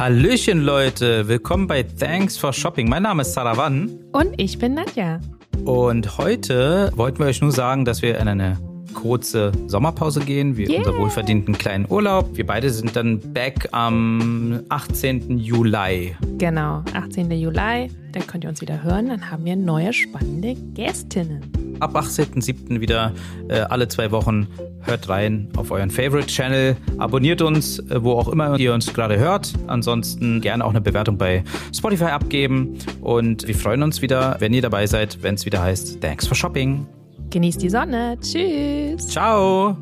Hallöchen Leute, willkommen bei Thanks for Shopping. Mein Name ist Saravan. Und ich bin Nadja. Und heute wollten wir euch nur sagen, dass wir in eine kurze Sommerpause gehen, wir yeah. unser wohlverdienten kleinen Urlaub. Wir beide sind dann back am 18. Juli. Genau, 18. Juli. Dann könnt ihr uns wieder hören. Dann haben wir neue spannende Gästinnen ab 18.07. wieder äh, alle zwei Wochen. Hört rein auf euren Favorite Channel, abonniert uns, äh, wo auch immer ihr uns gerade hört. Ansonsten gerne auch eine Bewertung bei Spotify abgeben und wir freuen uns wieder, wenn ihr dabei seid, wenn es wieder heißt Thanks for Shopping. Genießt die Sonne. Tschüss. Ciao.